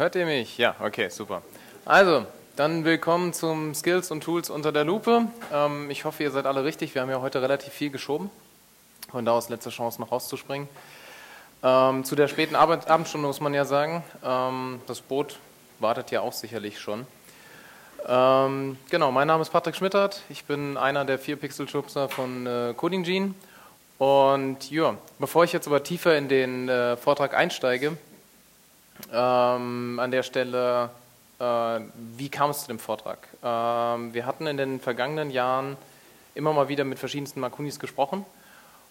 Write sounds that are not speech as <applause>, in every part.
Hört ihr mich? Ja, okay, super. Also, dann willkommen zum Skills und Tools unter der Lupe. Ähm, ich hoffe, ihr seid alle richtig. Wir haben ja heute relativ viel geschoben. Von da aus letzte Chance noch rauszuspringen. Ähm, zu der späten Abend Abendstunde muss man ja sagen, ähm, das Boot wartet ja auch sicherlich schon. Ähm, genau, mein Name ist Patrick Schmittert. Ich bin einer der vier Pixel-Schubser von äh, Coding Gene. Und ja, bevor ich jetzt aber tiefer in den äh, Vortrag einsteige, ähm, an der Stelle, äh, wie kam es zu dem Vortrag? Ähm, wir hatten in den vergangenen Jahren immer mal wieder mit verschiedensten Makunis gesprochen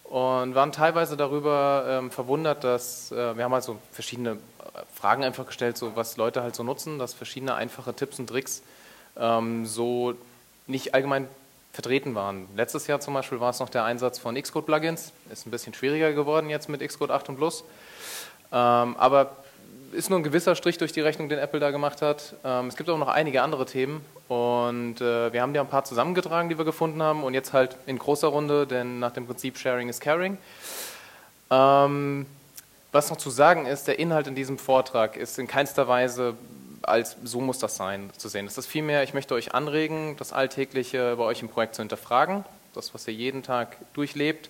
und waren teilweise darüber ähm, verwundert, dass äh, wir haben also verschiedene äh, Fragen einfach gestellt, so was Leute halt so nutzen, dass verschiedene einfache Tipps und Tricks ähm, so nicht allgemein vertreten waren. Letztes Jahr zum Beispiel war es noch der Einsatz von Xcode-Plugins, ist ein bisschen schwieriger geworden jetzt mit Xcode 8 und Plus, ähm, aber ist nur ein gewisser Strich durch die Rechnung, den Apple da gemacht hat. Ähm, es gibt auch noch einige andere Themen und äh, wir haben ja ein paar zusammengetragen, die wir gefunden haben und jetzt halt in großer Runde, denn nach dem Prinzip Sharing is Caring. Ähm, was noch zu sagen ist, der Inhalt in diesem Vortrag ist in keinster Weise als so muss das sein zu sehen. Es ist vielmehr, ich möchte euch anregen, das Alltägliche bei euch im Projekt zu hinterfragen, das, was ihr jeden Tag durchlebt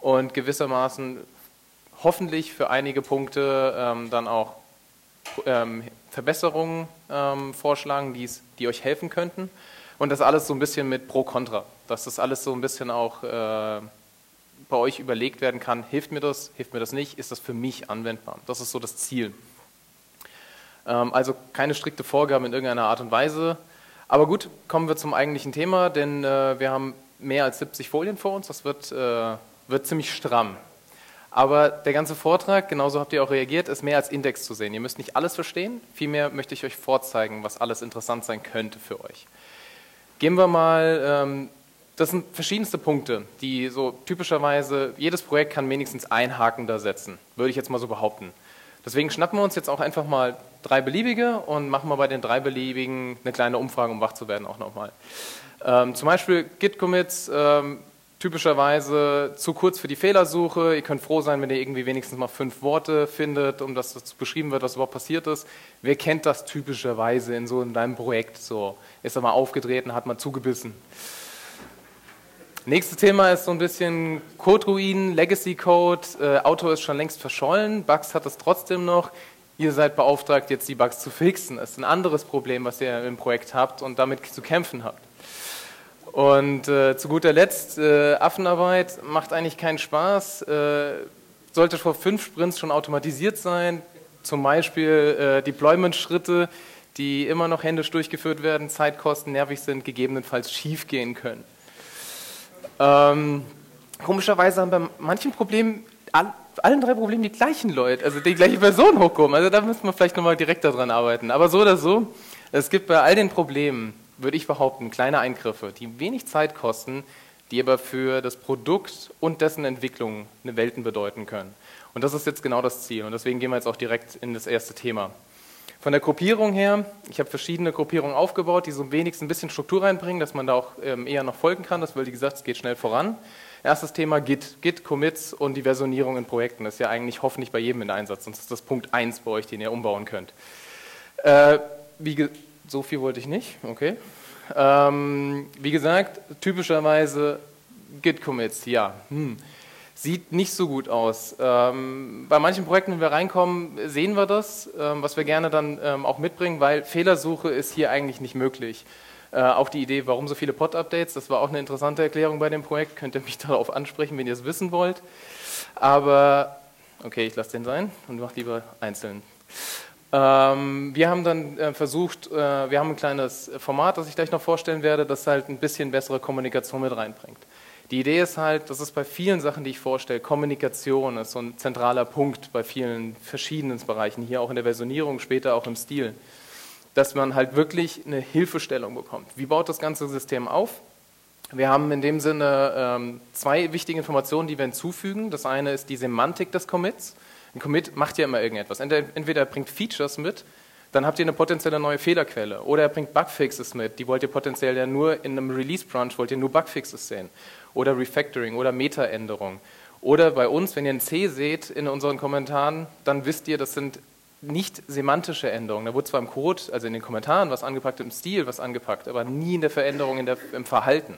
und gewissermaßen hoffentlich für einige Punkte ähm, dann auch ähm, Verbesserungen ähm, vorschlagen, die's, die euch helfen könnten. Und das alles so ein bisschen mit Pro-Contra, dass das alles so ein bisschen auch äh, bei euch überlegt werden kann, hilft mir das, hilft mir das nicht, ist das für mich anwendbar. Das ist so das Ziel. Ähm, also keine strikte Vorgabe in irgendeiner Art und Weise. Aber gut, kommen wir zum eigentlichen Thema, denn äh, wir haben mehr als 70 Folien vor uns, das wird, äh, wird ziemlich stramm. Aber der ganze Vortrag, genauso habt ihr auch reagiert, ist mehr als Index zu sehen. Ihr müsst nicht alles verstehen, vielmehr möchte ich euch vorzeigen, was alles interessant sein könnte für euch. Gehen wir mal, ähm, das sind verschiedenste Punkte, die so typischerweise, jedes Projekt kann wenigstens ein Haken da setzen, würde ich jetzt mal so behaupten. Deswegen schnappen wir uns jetzt auch einfach mal drei beliebige und machen wir bei den drei beliebigen eine kleine Umfrage, um wach zu werden auch nochmal. Ähm, zum Beispiel Git-Commits, ähm, typischerweise zu kurz für die Fehlersuche. Ihr könnt froh sein, wenn ihr irgendwie wenigstens mal fünf Worte findet, um das beschrieben wird, was überhaupt passiert ist. Wer kennt das typischerweise in so in einem Projekt? So ist er mal aufgedreht und hat mal zugebissen. Nächstes Thema ist so ein bisschen Code-Ruinen, Legacy-Code. Äh, Auto ist schon längst verschollen, Bugs hat es trotzdem noch. Ihr seid beauftragt, jetzt die Bugs zu fixen. Das ist ein anderes Problem, was ihr im Projekt habt und damit zu kämpfen habt. Und äh, zu guter Letzt, äh, Affenarbeit macht eigentlich keinen Spaß, äh, sollte vor fünf Sprints schon automatisiert sein, zum Beispiel äh, Deployment-Schritte, die immer noch händisch durchgeführt werden, Zeitkosten nervig sind, gegebenenfalls schief gehen können. Ähm, komischerweise haben bei manchen Problemen, all, allen drei Problemen die gleichen Leute, also die gleiche Person hochkommen. Also da müssen wir vielleicht nochmal direkt daran arbeiten. Aber so oder so, es gibt bei all den Problemen würde ich behaupten, kleine Eingriffe, die wenig Zeit kosten, die aber für das Produkt und dessen Entwicklung eine Welten bedeuten können. Und das ist jetzt genau das Ziel. Und deswegen gehen wir jetzt auch direkt in das erste Thema. Von der Gruppierung her, ich habe verschiedene Gruppierungen aufgebaut, die so wenigstens ein bisschen Struktur reinbringen, dass man da auch ähm, eher noch folgen kann. Das, weil, wie gesagt, es geht schnell voran. Erstes Thema Git. Git, Commits und die Versionierung in Projekten. Das ist ja eigentlich hoffentlich bei jedem in Einsatz. Sonst ist das Punkt 1 bei euch, den ihr umbauen könnt. Äh, wie, so viel wollte ich nicht, okay. Ähm, wie gesagt, typischerweise Git-Commits, ja. Hm. Sieht nicht so gut aus. Ähm, bei manchen Projekten, wenn wir reinkommen, sehen wir das, ähm, was wir gerne dann ähm, auch mitbringen, weil Fehlersuche ist hier eigentlich nicht möglich. Äh, auch die Idee, warum so viele Pod-Updates, das war auch eine interessante Erklärung bei dem Projekt, könnt ihr mich <laughs> darauf ansprechen, wenn ihr es wissen wollt. Aber, okay, ich lasse den sein und mache lieber einzeln. Ähm, wir haben dann äh, versucht, äh, wir haben ein kleines Format, das ich gleich noch vorstellen werde, das halt ein bisschen bessere Kommunikation mit reinbringt. Die Idee ist halt, das ist bei vielen Sachen, die ich vorstelle, Kommunikation ist so ein zentraler Punkt bei vielen verschiedenen Bereichen, hier auch in der Versionierung, später auch im Stil, dass man halt wirklich eine Hilfestellung bekommt. Wie baut das ganze System auf? Wir haben in dem Sinne ähm, zwei wichtige Informationen, die wir hinzufügen. Das eine ist die Semantik des Commits. Ein Commit macht ja immer irgendetwas. Entweder er bringt Features mit, dann habt ihr eine potenzielle neue Fehlerquelle. Oder er bringt Bugfixes mit, die wollt ihr potenziell ja nur in einem Release-Branch, wollt ihr nur Bugfixes sehen. Oder Refactoring oder Meta-Änderung. Oder bei uns, wenn ihr ein C seht in unseren Kommentaren, dann wisst ihr, das sind nicht semantische Änderungen. Da wurde zwar im Code, also in den Kommentaren, was angepackt, im Stil was angepackt, aber nie in der Veränderung in der, im Verhalten.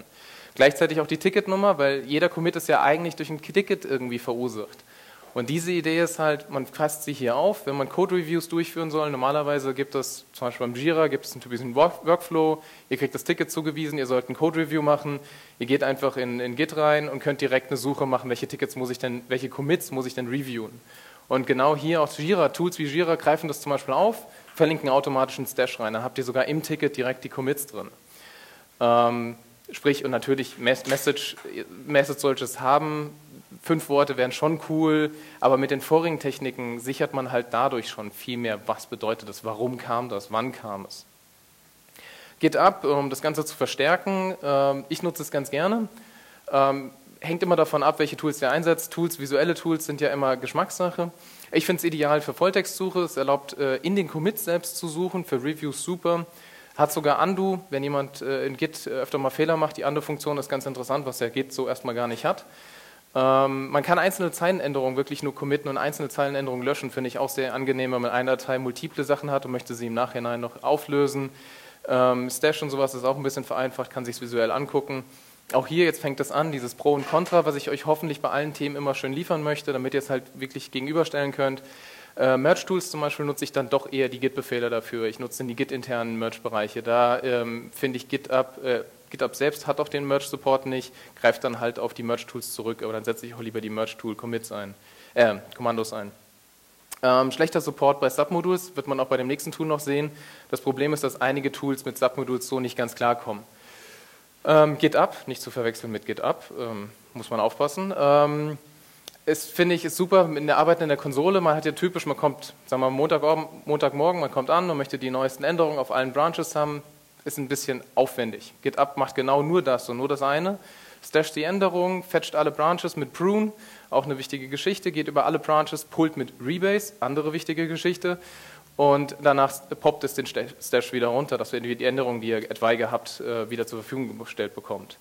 Gleichzeitig auch die Ticketnummer, weil jeder Commit ist ja eigentlich durch ein Ticket irgendwie verursacht. Und diese Idee ist halt, man fasst sie hier auf, wenn man Code-Reviews durchführen soll. Normalerweise gibt es, zum Beispiel beim Jira, gibt es einen typischen Workflow. Ihr kriegt das Ticket zugewiesen, ihr sollt ein Code-Review machen. Ihr geht einfach in, in Git rein und könnt direkt eine Suche machen, welche Tickets muss ich denn, welche Commits muss ich denn reviewen. Und genau hier auch Jira, Tools wie Jira greifen das zum Beispiel auf, verlinken automatisch einen Stash rein. Dann habt ihr sogar im Ticket direkt die Commits drin. Ähm, sprich, und natürlich Message, Message solches haben, fünf Worte wären schon cool, aber mit den vorigen Techniken sichert man halt dadurch schon viel mehr, was bedeutet das, warum kam das, wann kam es. GitHub, um das Ganze zu verstärken, ähm, ich nutze es ganz gerne. Ähm, hängt immer davon ab, welche Tools ihr einsetzt. Tools, visuelle Tools sind ja immer Geschmackssache. Ich finde es ideal für Volltextsuche. Es erlaubt, äh, in den Commits selbst zu suchen, für Reviews super. Hat sogar Undo, wenn jemand äh, in Git öfter mal Fehler macht. Die Undo-Funktion ist ganz interessant, was der Git so erstmal gar nicht hat. Ähm, man kann einzelne Zeilenänderungen wirklich nur committen und einzelne Zeilenänderungen löschen, finde ich auch sehr angenehm, wenn man in einer Datei multiple Sachen hat und möchte sie im Nachhinein noch auflösen. Ähm, Stash und sowas ist auch ein bisschen vereinfacht, kann sich visuell angucken. Auch hier, jetzt fängt es an, dieses Pro und Contra, was ich euch hoffentlich bei allen Themen immer schön liefern möchte, damit ihr es halt wirklich gegenüberstellen könnt. Äh, Merge-Tools zum Beispiel nutze ich dann doch eher die Git-Befehle dafür. Ich nutze die Git-internen Merge-Bereiche. Da ähm, finde ich GitHub, äh, GitHub selbst hat auch den Merge-Support nicht, greift dann halt auf die Merge-Tools zurück, aber dann setze ich auch lieber die Merge-Tool-Commits ein, äh, Kommandos ein. Ähm, schlechter Support bei Submodules wird man auch bei dem nächsten Tool noch sehen. Das Problem ist, dass einige Tools mit Submodules so nicht ganz klarkommen. Ähm, GitHub, nicht zu verwechseln mit GitHub, ähm, muss man aufpassen. Ähm, es finde ich ist super in der Arbeit in der Konsole. Man hat ja typisch, man kommt, sagen wir Montag, Montagmorgen, man kommt an, man möchte die neuesten Änderungen auf allen Branches haben ist ein bisschen aufwendig. GitHub macht genau nur das und nur das eine. Stasht die Änderungen, fetcht alle Branches mit Prune, auch eine wichtige Geschichte, geht über alle Branches, pullt mit Rebase, andere wichtige Geschichte. Und danach poppt es den Stash wieder runter, dass ihr die Änderungen, die ihr etwaige habt, äh, wieder zur Verfügung gestellt bekommt.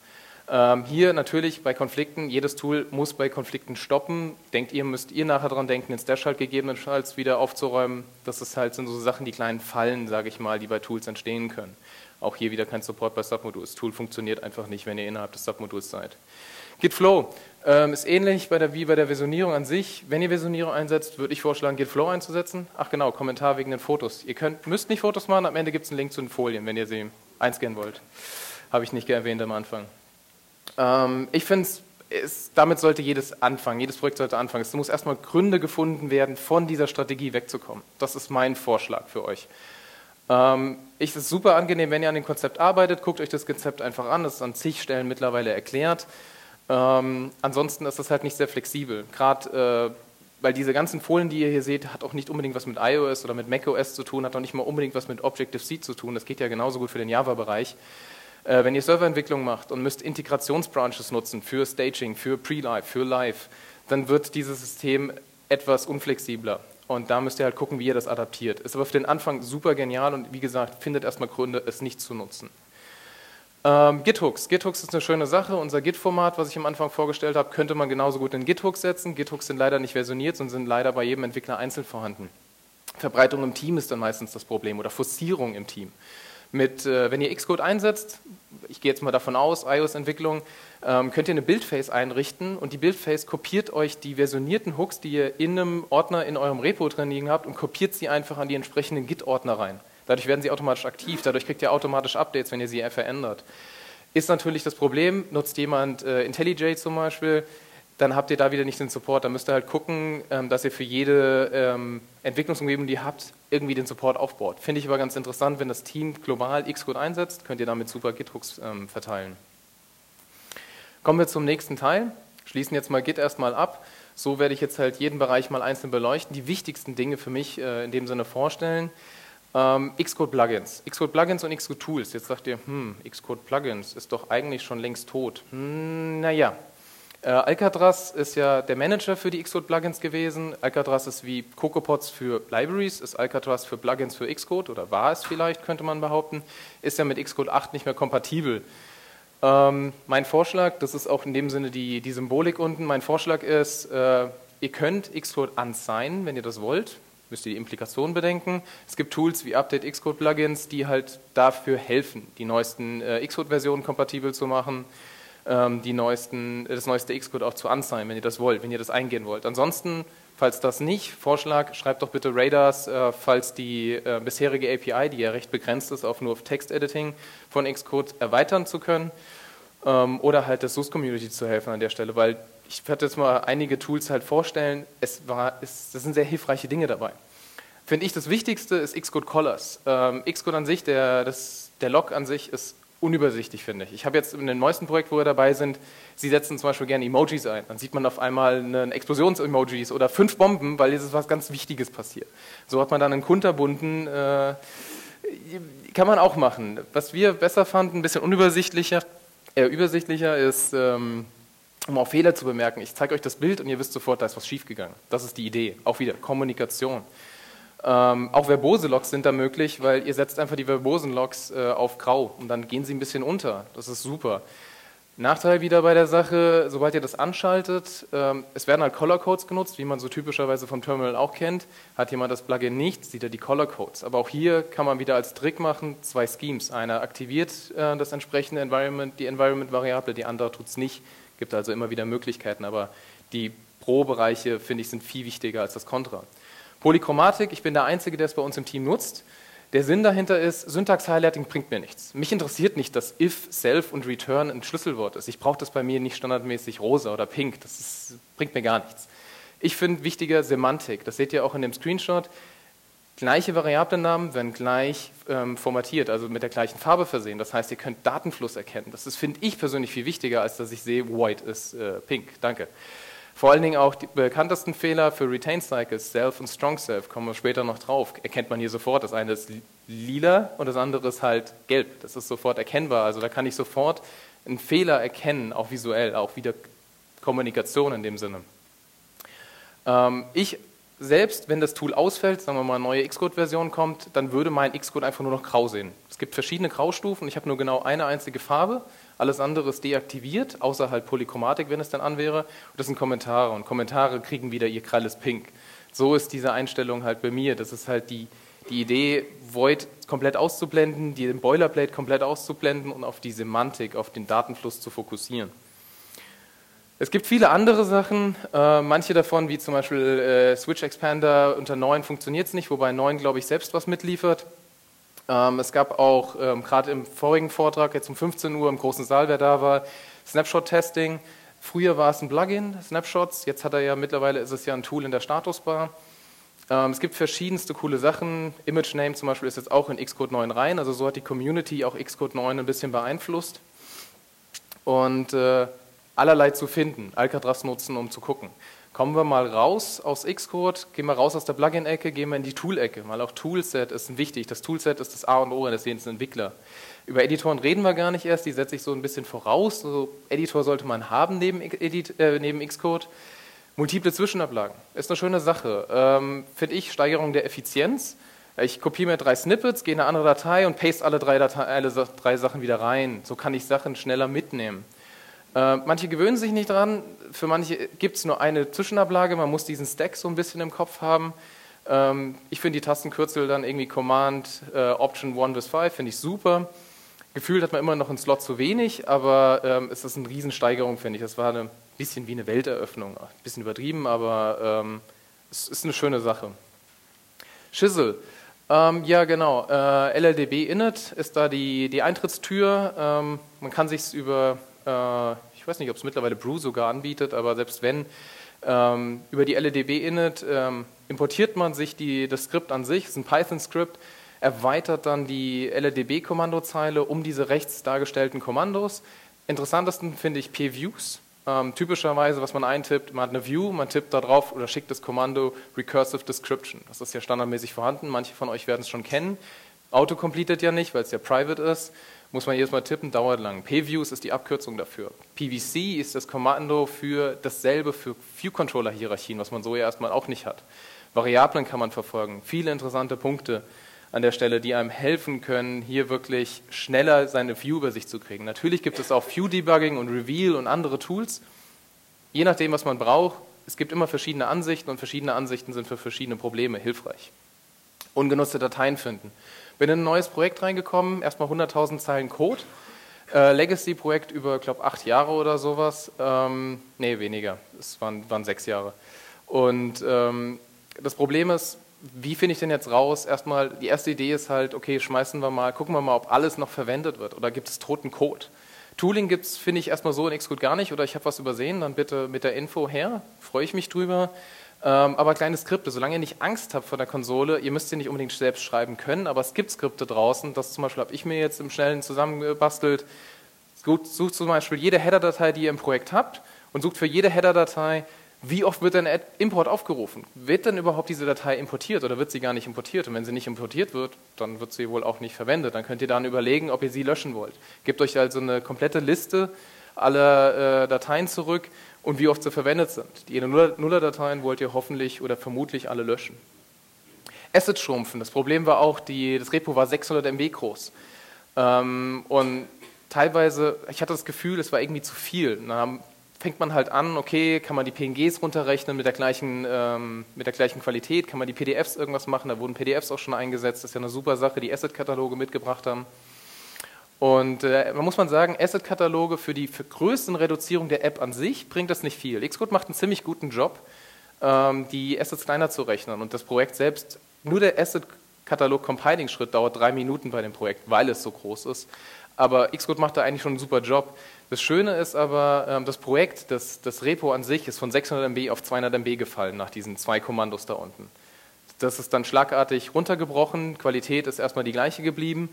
Ähm, hier natürlich bei Konflikten, jedes Tool muss bei Konflikten stoppen. Denkt ihr, müsst ihr nachher daran denken, den Stash halt gegebenenfalls wieder aufzuräumen. Das ist halt, sind so Sachen, die kleinen Fallen, sage ich mal, die bei Tools entstehen können. Auch hier wieder kein Support bei Submodules. Das Tool funktioniert einfach nicht, wenn ihr innerhalb des Submoduls seid. Git Flow ähm, ist ähnlich bei der, wie bei der Versionierung an sich. Wenn ihr Versionierung einsetzt, würde ich vorschlagen, Git Flow einzusetzen. Ach genau, Kommentar wegen den Fotos. Ihr könnt, müsst nicht Fotos machen, am Ende gibt es einen Link zu den Folien, wenn ihr sie einscannen wollt. Habe ich nicht erwähnt am Anfang. Ähm, ich finde es damit sollte jedes anfangen, jedes Projekt sollte anfangen. Es muss erstmal Gründe gefunden werden, von dieser Strategie wegzukommen. Das ist mein Vorschlag für euch. Ähm, ich, es ist super angenehm, wenn ihr an dem Konzept arbeitet, guckt euch das Konzept einfach an, das ist an zig Stellen mittlerweile erklärt. Ähm, ansonsten ist das halt nicht sehr flexibel, gerade äh, weil diese ganzen Folien, die ihr hier seht, hat auch nicht unbedingt was mit iOS oder mit macOS zu tun, hat auch nicht mal unbedingt was mit Objective-C zu tun, das geht ja genauso gut für den Java-Bereich. Äh, wenn ihr Serverentwicklung macht und müsst Integrationsbranches nutzen für Staging, für Pre-Live, für Live, dann wird dieses System etwas unflexibler. Und da müsst ihr halt gucken, wie ihr das adaptiert. Ist aber für den Anfang super genial und wie gesagt, findet erstmal Gründe, es nicht zu nutzen. Ähm, GitHooks. GitHooks ist eine schöne Sache. Unser Git-Format, was ich am Anfang vorgestellt habe, könnte man genauso gut in GitHooks setzen. GitHooks sind leider nicht versioniert und sind leider bei jedem Entwickler einzeln vorhanden. Verbreitung im Team ist dann meistens das Problem oder Forcierung im Team. Mit, äh, wenn ihr Xcode einsetzt, ich gehe jetzt mal davon aus, iOS-Entwicklung, ähm, könnt ihr eine Buildface einrichten und die Buildface kopiert euch die versionierten Hooks, die ihr in einem Ordner in eurem Repo drin liegen habt und kopiert sie einfach an die entsprechenden Git-Ordner rein. Dadurch werden sie automatisch aktiv, dadurch kriegt ihr automatisch Updates, wenn ihr sie verändert. Ist natürlich das Problem, nutzt jemand äh, IntelliJ zum Beispiel, dann habt ihr da wieder nicht den Support. Da müsst ihr halt gucken, ähm, dass ihr für jede ähm, Entwicklungsumgebung, die ihr habt, irgendwie den Support aufbaut. Finde ich aber ganz interessant, wenn das Team global Xcode einsetzt, könnt ihr damit super Git-Hooks ähm, verteilen. Kommen wir zum nächsten Teil. Schließen jetzt mal Git erstmal ab. So werde ich jetzt halt jeden Bereich mal einzeln beleuchten, die wichtigsten Dinge für mich äh, in dem Sinne vorstellen. Ähm, Xcode Plugins. Xcode Plugins und Xcode Tools. Jetzt sagt ihr, hm, Xcode Plugins ist doch eigentlich schon längst tot. Hm, naja, äh, Alcatraz ist ja der Manager für die Xcode Plugins gewesen. Alcatraz ist wie CocoaPods für Libraries, ist Alcatraz für Plugins für Xcode oder war es vielleicht, könnte man behaupten, ist ja mit Xcode 8 nicht mehr kompatibel. Ähm, mein Vorschlag, das ist auch in dem Sinne die, die Symbolik unten, mein Vorschlag ist, äh, ihr könnt Xcode unsignen, wenn ihr das wollt. müsst ihr die Implikationen bedenken. Es gibt Tools wie Update Xcode Plugins, die halt dafür helfen, die neuesten äh, Xcode-Versionen kompatibel zu machen, ähm, die neuesten, das neueste Xcode auch zu anzeigen, wenn ihr das wollt, wenn ihr das eingehen wollt. Ansonsten, falls das nicht, Vorschlag, schreibt doch bitte Radars, äh, falls die äh, bisherige API, die ja recht begrenzt ist, auf nur Text-Editing von Xcode erweitern zu können ähm, oder halt der SUS-Community zu helfen an der Stelle, weil ich werde jetzt mal einige Tools halt vorstellen. Es war, es, das sind sehr hilfreiche Dinge dabei. Finde ich, das Wichtigste ist Xcode Collars. Ähm, Xcode an sich, der, das, der Log an sich ist unübersichtlich, finde ich. Ich habe jetzt in dem neuesten Projekt, wo wir dabei sind, Sie setzen zum Beispiel gerne Emojis ein. Dann sieht man auf einmal einen Explosions-Emojis oder fünf Bomben, weil jetzt was ganz Wichtiges passiert. So hat man dann einen kunterbunden, äh, kann man auch machen. Was wir besser fanden, ein bisschen unübersichtlicher, eher übersichtlicher ist, ähm, um auch Fehler zu bemerken. Ich zeige euch das Bild und ihr wisst sofort, da ist was schiefgegangen. Das ist die Idee. Auch wieder Kommunikation. Ähm, auch verbose Logs sind da möglich, weil ihr setzt einfach die verbosen Logs äh, auf grau und dann gehen sie ein bisschen unter. Das ist super. Nachteil wieder bei der Sache, sobald ihr das anschaltet, ähm, es werden halt Color Codes genutzt, wie man so typischerweise vom Terminal auch kennt. Hat jemand das Plugin nicht, sieht er die Color Codes. Aber auch hier kann man wieder als Trick machen, zwei Schemes. Einer aktiviert äh, das entsprechende Environment, die Environment-Variable, die andere tut es nicht. Gibt also immer wieder Möglichkeiten, aber die Pro-Bereiche, finde ich, sind viel wichtiger als das Contra. Polychromatik, ich bin der Einzige, der es bei uns im Team nutzt. Der Sinn dahinter ist, Syntax-Highlighting bringt mir nichts. Mich interessiert nicht, dass if, self und return ein Schlüsselwort ist. Ich brauche das bei mir nicht standardmäßig rosa oder pink. Das ist, bringt mir gar nichts. Ich finde wichtiger Semantik. Das seht ihr auch in dem Screenshot. Gleiche Variablennamen werden gleich ähm, formatiert, also mit der gleichen Farbe versehen. Das heißt, ihr könnt Datenfluss erkennen. Das finde ich persönlich viel wichtiger, als dass ich sehe, white ist äh, pink. Danke. Vor allen Dingen auch die bekanntesten Fehler für Retain Cycles, Self und Strong Self, kommen wir später noch drauf. Erkennt man hier sofort. Das eine ist lila und das andere ist halt gelb. Das ist sofort erkennbar. Also da kann ich sofort einen Fehler erkennen, auch visuell, auch wieder Kommunikation in dem Sinne. Ähm, ich selbst, wenn das Tool ausfällt, sagen wir mal, eine neue Xcode-Version kommt, dann würde mein Xcode einfach nur noch grau sehen. Es gibt verschiedene Graustufen, ich habe nur genau eine einzige Farbe, alles andere ist deaktiviert, außer halt Polychromatik, wenn es dann an wäre. Und das sind Kommentare und Kommentare kriegen wieder ihr grelles Pink. So ist diese Einstellung halt bei mir. Das ist halt die, die Idee, Void komplett auszublenden, den Boilerplate komplett auszublenden und auf die Semantik, auf den Datenfluss zu fokussieren. Es gibt viele andere Sachen, äh, manche davon, wie zum Beispiel äh, Switch Expander unter 9 funktioniert es nicht, wobei 9, glaube ich, selbst was mitliefert. Ähm, es gab auch, ähm, gerade im vorigen Vortrag, jetzt um 15 Uhr im großen Saal, wer da war, Snapshot-Testing. Früher war es ein Plugin, Snapshots, jetzt hat er ja mittlerweile ist es ja ein Tool in der Statusbar. Ähm, es gibt verschiedenste coole Sachen. Image Name zum Beispiel ist jetzt auch in Xcode 9 rein, also so hat die Community auch Xcode 9 ein bisschen beeinflusst. Und äh, allerlei zu finden, Alcatraz nutzen, um zu gucken. Kommen wir mal raus aus Xcode, gehen wir raus aus der Plugin-Ecke, gehen wir in die Tool-Ecke, weil auch Toolset ist wichtig. Das Toolset ist das A und O eines jeden Entwickler. Über Editoren reden wir gar nicht erst, die setze ich so ein bisschen voraus. Also Editor sollte man haben neben, Edit, äh, neben Xcode. Multiple Zwischenablagen ist eine schöne Sache. Ähm, Finde ich Steigerung der Effizienz. Ich kopiere mir drei Snippets, gehe in eine andere Datei und paste alle drei, Datei, alle drei Sachen wieder rein. So kann ich Sachen schneller mitnehmen. Äh, manche gewöhnen sich nicht dran, für manche gibt es nur eine Zwischenablage, man muss diesen Stack so ein bisschen im Kopf haben. Ähm, ich finde die Tastenkürzel dann irgendwie Command, äh, Option 1 bis 5, finde ich super. Gefühlt hat man immer noch einen Slot zu wenig, aber ähm, es ist eine Riesensteigerung, finde ich. Das war ein bisschen wie eine Welteröffnung. Ein bisschen übertrieben, aber ähm, es ist eine schöne Sache. Schissel. Ähm, ja, genau. Äh, LLDB Init ist da die, die Eintrittstür. Ähm, man kann sich über äh, ich weiß nicht, ob es mittlerweile Brew sogar anbietet, aber selbst wenn, ähm, über die LEDB Init ähm, importiert man sich die, das Skript an sich, es ist ein Python-Skript, erweitert dann die LEDB-Kommandozeile um diese rechts dargestellten Kommandos. Interessantesten finde ich P-Views. Ähm, typischerweise, was man eintippt, man hat eine View, man tippt da drauf oder schickt das Kommando Recursive Description. Das ist ja standardmäßig vorhanden, manche von euch werden es schon kennen. Autocompleted ja nicht, weil es ja private ist muss man jedes Mal tippen, dauert lang. PViews ist die Abkürzung dafür. PVC ist das Kommando für dasselbe für View-Controller-Hierarchien, was man so ja erstmal auch nicht hat. Variablen kann man verfolgen. Viele interessante Punkte an der Stelle, die einem helfen können, hier wirklich schneller seine View über sich zu kriegen. Natürlich gibt es auch View-Debugging und Reveal und andere Tools. Je nachdem, was man braucht, es gibt immer verschiedene Ansichten und verschiedene Ansichten sind für verschiedene Probleme hilfreich. Ungenutzte Dateien finden. Bin in ein neues Projekt reingekommen, erstmal 100.000 Zeilen Code. Äh, Legacy-Projekt über, glaube acht Jahre oder sowas. Ähm, nee, weniger. Es waren, waren sechs Jahre. Und ähm, das Problem ist, wie finde ich denn jetzt raus? Erstmal, die erste Idee ist halt, okay, schmeißen wir mal, gucken wir mal, ob alles noch verwendet wird oder gibt es toten Code. Tooling gibt es, finde ich, erstmal so in Xcode gar nicht oder ich habe was übersehen, dann bitte mit der Info her, freue ich mich drüber. Ähm, aber kleine Skripte, solange ihr nicht Angst habt vor der Konsole, ihr müsst sie nicht unbedingt selbst schreiben können, aber es gibt Skripte draußen, das zum Beispiel habe ich mir jetzt im Schnellen zusammengebastelt. Sucht zum Beispiel jede Header-Datei, die ihr im Projekt habt und sucht für jede Header-Datei wie oft wird ein Import aufgerufen? Wird denn überhaupt diese Datei importiert oder wird sie gar nicht importiert? Und wenn sie nicht importiert wird, dann wird sie wohl auch nicht verwendet. Dann könnt ihr dann überlegen, ob ihr sie löschen wollt. Gebt euch also eine komplette Liste aller äh, Dateien zurück und wie oft sie verwendet sind. Die Nuller-Dateien wollt ihr hoffentlich oder vermutlich alle löschen. Assets schrumpfen. Das Problem war auch, die, das Repo war 600 MB groß. Ähm, und teilweise, ich hatte das Gefühl, es war irgendwie zu viel. Dann fängt man halt an, okay, kann man die PNGs runterrechnen mit der gleichen, ähm, mit der gleichen Qualität, kann man die PDFs irgendwas machen, da wurden PDFs auch schon eingesetzt, das ist ja eine super Sache, die Asset-Kataloge mitgebracht haben. Und äh, man muss man sagen, Asset-Kataloge für die Größenreduzierung der App an sich bringt das nicht viel. Xcode macht einen ziemlich guten Job, ähm, die Assets kleiner zu rechnen und das Projekt selbst, nur der Asset-Katalog-Compiling-Schritt dauert drei Minuten bei dem Projekt, weil es so groß ist. Aber Xcode macht da eigentlich schon einen super Job. Das Schöne ist aber, ähm, das Projekt, das, das Repo an sich ist von 600 MB auf 200 MB gefallen nach diesen zwei Kommandos da unten. Das ist dann schlagartig runtergebrochen, Qualität ist erstmal die gleiche geblieben.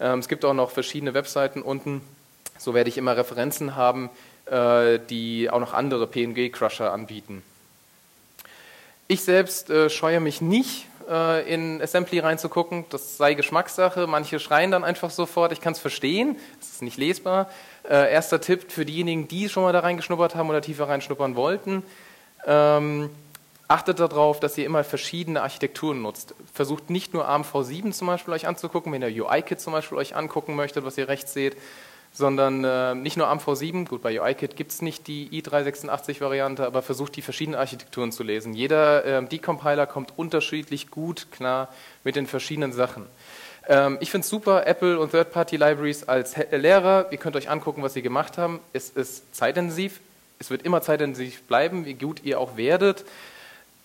Ähm, es gibt auch noch verschiedene Webseiten unten, so werde ich immer Referenzen haben, äh, die auch noch andere PNG-Crusher anbieten. Ich selbst äh, scheue mich nicht, äh, in Assembly reinzugucken. Das sei Geschmackssache. Manche schreien dann einfach sofort. Ich kann es verstehen. Es ist nicht lesbar. Äh, erster Tipp für diejenigen, die schon mal da reingeschnuppert haben oder tiefer reinschnuppern wollten. Ähm, achtet darauf, dass ihr immer verschiedene Architekturen nutzt. Versucht nicht nur ARM-V7 zum Beispiel euch anzugucken, wenn ihr UI-Kit zum Beispiel euch angucken möchtet, was ihr rechts seht, sondern äh, nicht nur ARM-V7, gut, bei UIKit gibt es nicht die i386-Variante, aber versucht die verschiedenen Architekturen zu lesen. Jeder äh, Decompiler kommt unterschiedlich gut klar mit den verschiedenen Sachen. Ähm, ich finde es super, Apple und Third-Party-Libraries als Lehrer, ihr könnt euch angucken, was sie gemacht haben. Es ist zeitintensiv, es wird immer zeitintensiv bleiben, wie gut ihr auch werdet.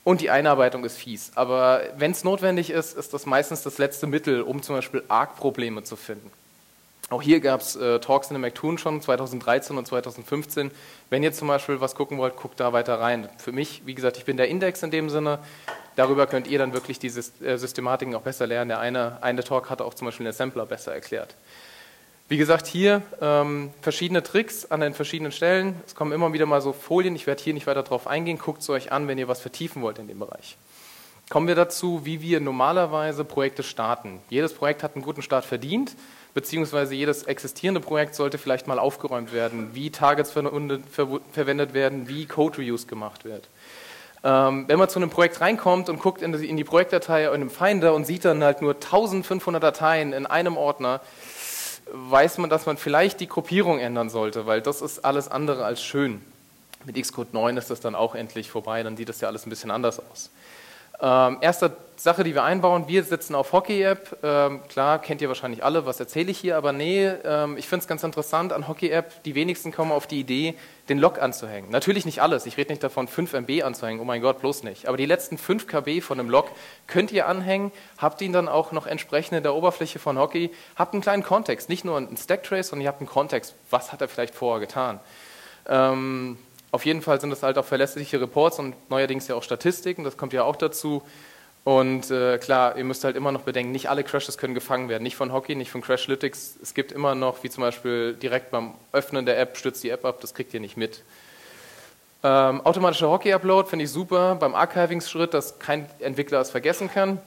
Und die Einarbeitung ist fies. Aber wenn es notwendig ist, ist das meistens das letzte Mittel, um zum Beispiel ARC-Probleme zu finden. Auch hier gab es äh, Talks in der McToon schon 2013 und 2015. Wenn ihr zum Beispiel was gucken wollt, guckt da weiter rein. Für mich, wie gesagt, ich bin der Index in dem Sinne. Darüber könnt ihr dann wirklich diese äh, Systematiken auch besser lernen. Der eine, eine Talk hat auch zum Beispiel den Assembler besser erklärt. Wie gesagt, hier ähm, verschiedene Tricks an den verschiedenen Stellen. Es kommen immer wieder mal so Folien. Ich werde hier nicht weiter drauf eingehen. Guckt es euch an, wenn ihr was vertiefen wollt in dem Bereich. Kommen wir dazu, wie wir normalerweise Projekte starten. Jedes Projekt hat einen guten Start verdient beziehungsweise jedes existierende Projekt sollte vielleicht mal aufgeräumt werden, wie Targets verwendet werden, wie Code Reuse gemacht wird. Ähm, wenn man zu einem Projekt reinkommt und guckt in die, in die Projektdatei in einem Finder und sieht dann halt nur 1500 Dateien in einem Ordner, weiß man, dass man vielleicht die Gruppierung ändern sollte, weil das ist alles andere als schön. Mit Xcode 9 ist das dann auch endlich vorbei, dann sieht das ja alles ein bisschen anders aus. Ähm, erste Sache, die wir einbauen, wir sitzen auf Hockey-App. Ähm, klar, kennt ihr wahrscheinlich alle, was erzähle ich hier, aber nee, ähm, ich finde es ganz interessant an Hockey-App, die wenigsten kommen auf die Idee, den Log anzuhängen. Natürlich nicht alles, ich rede nicht davon, 5 MB anzuhängen, oh mein Gott, bloß nicht. Aber die letzten 5 KB von einem Log könnt ihr anhängen, habt ihn dann auch noch entsprechend in der Oberfläche von Hockey, habt einen kleinen Kontext, nicht nur einen Stack-Trace, sondern ihr habt einen Kontext, was hat er vielleicht vorher getan. Ähm, auf jeden Fall sind das halt auch verlässliche Reports und neuerdings ja auch Statistiken, das kommt ja auch dazu. Und äh, klar, ihr müsst halt immer noch bedenken, nicht alle Crashes können gefangen werden, nicht von Hockey, nicht von Crashlytics. Es gibt immer noch, wie zum Beispiel direkt beim Öffnen der App, stürzt die App ab, das kriegt ihr nicht mit. Ähm, automatischer Hockey-Upload finde ich super, beim Archiving-Schritt, dass kein Entwickler es vergessen kann.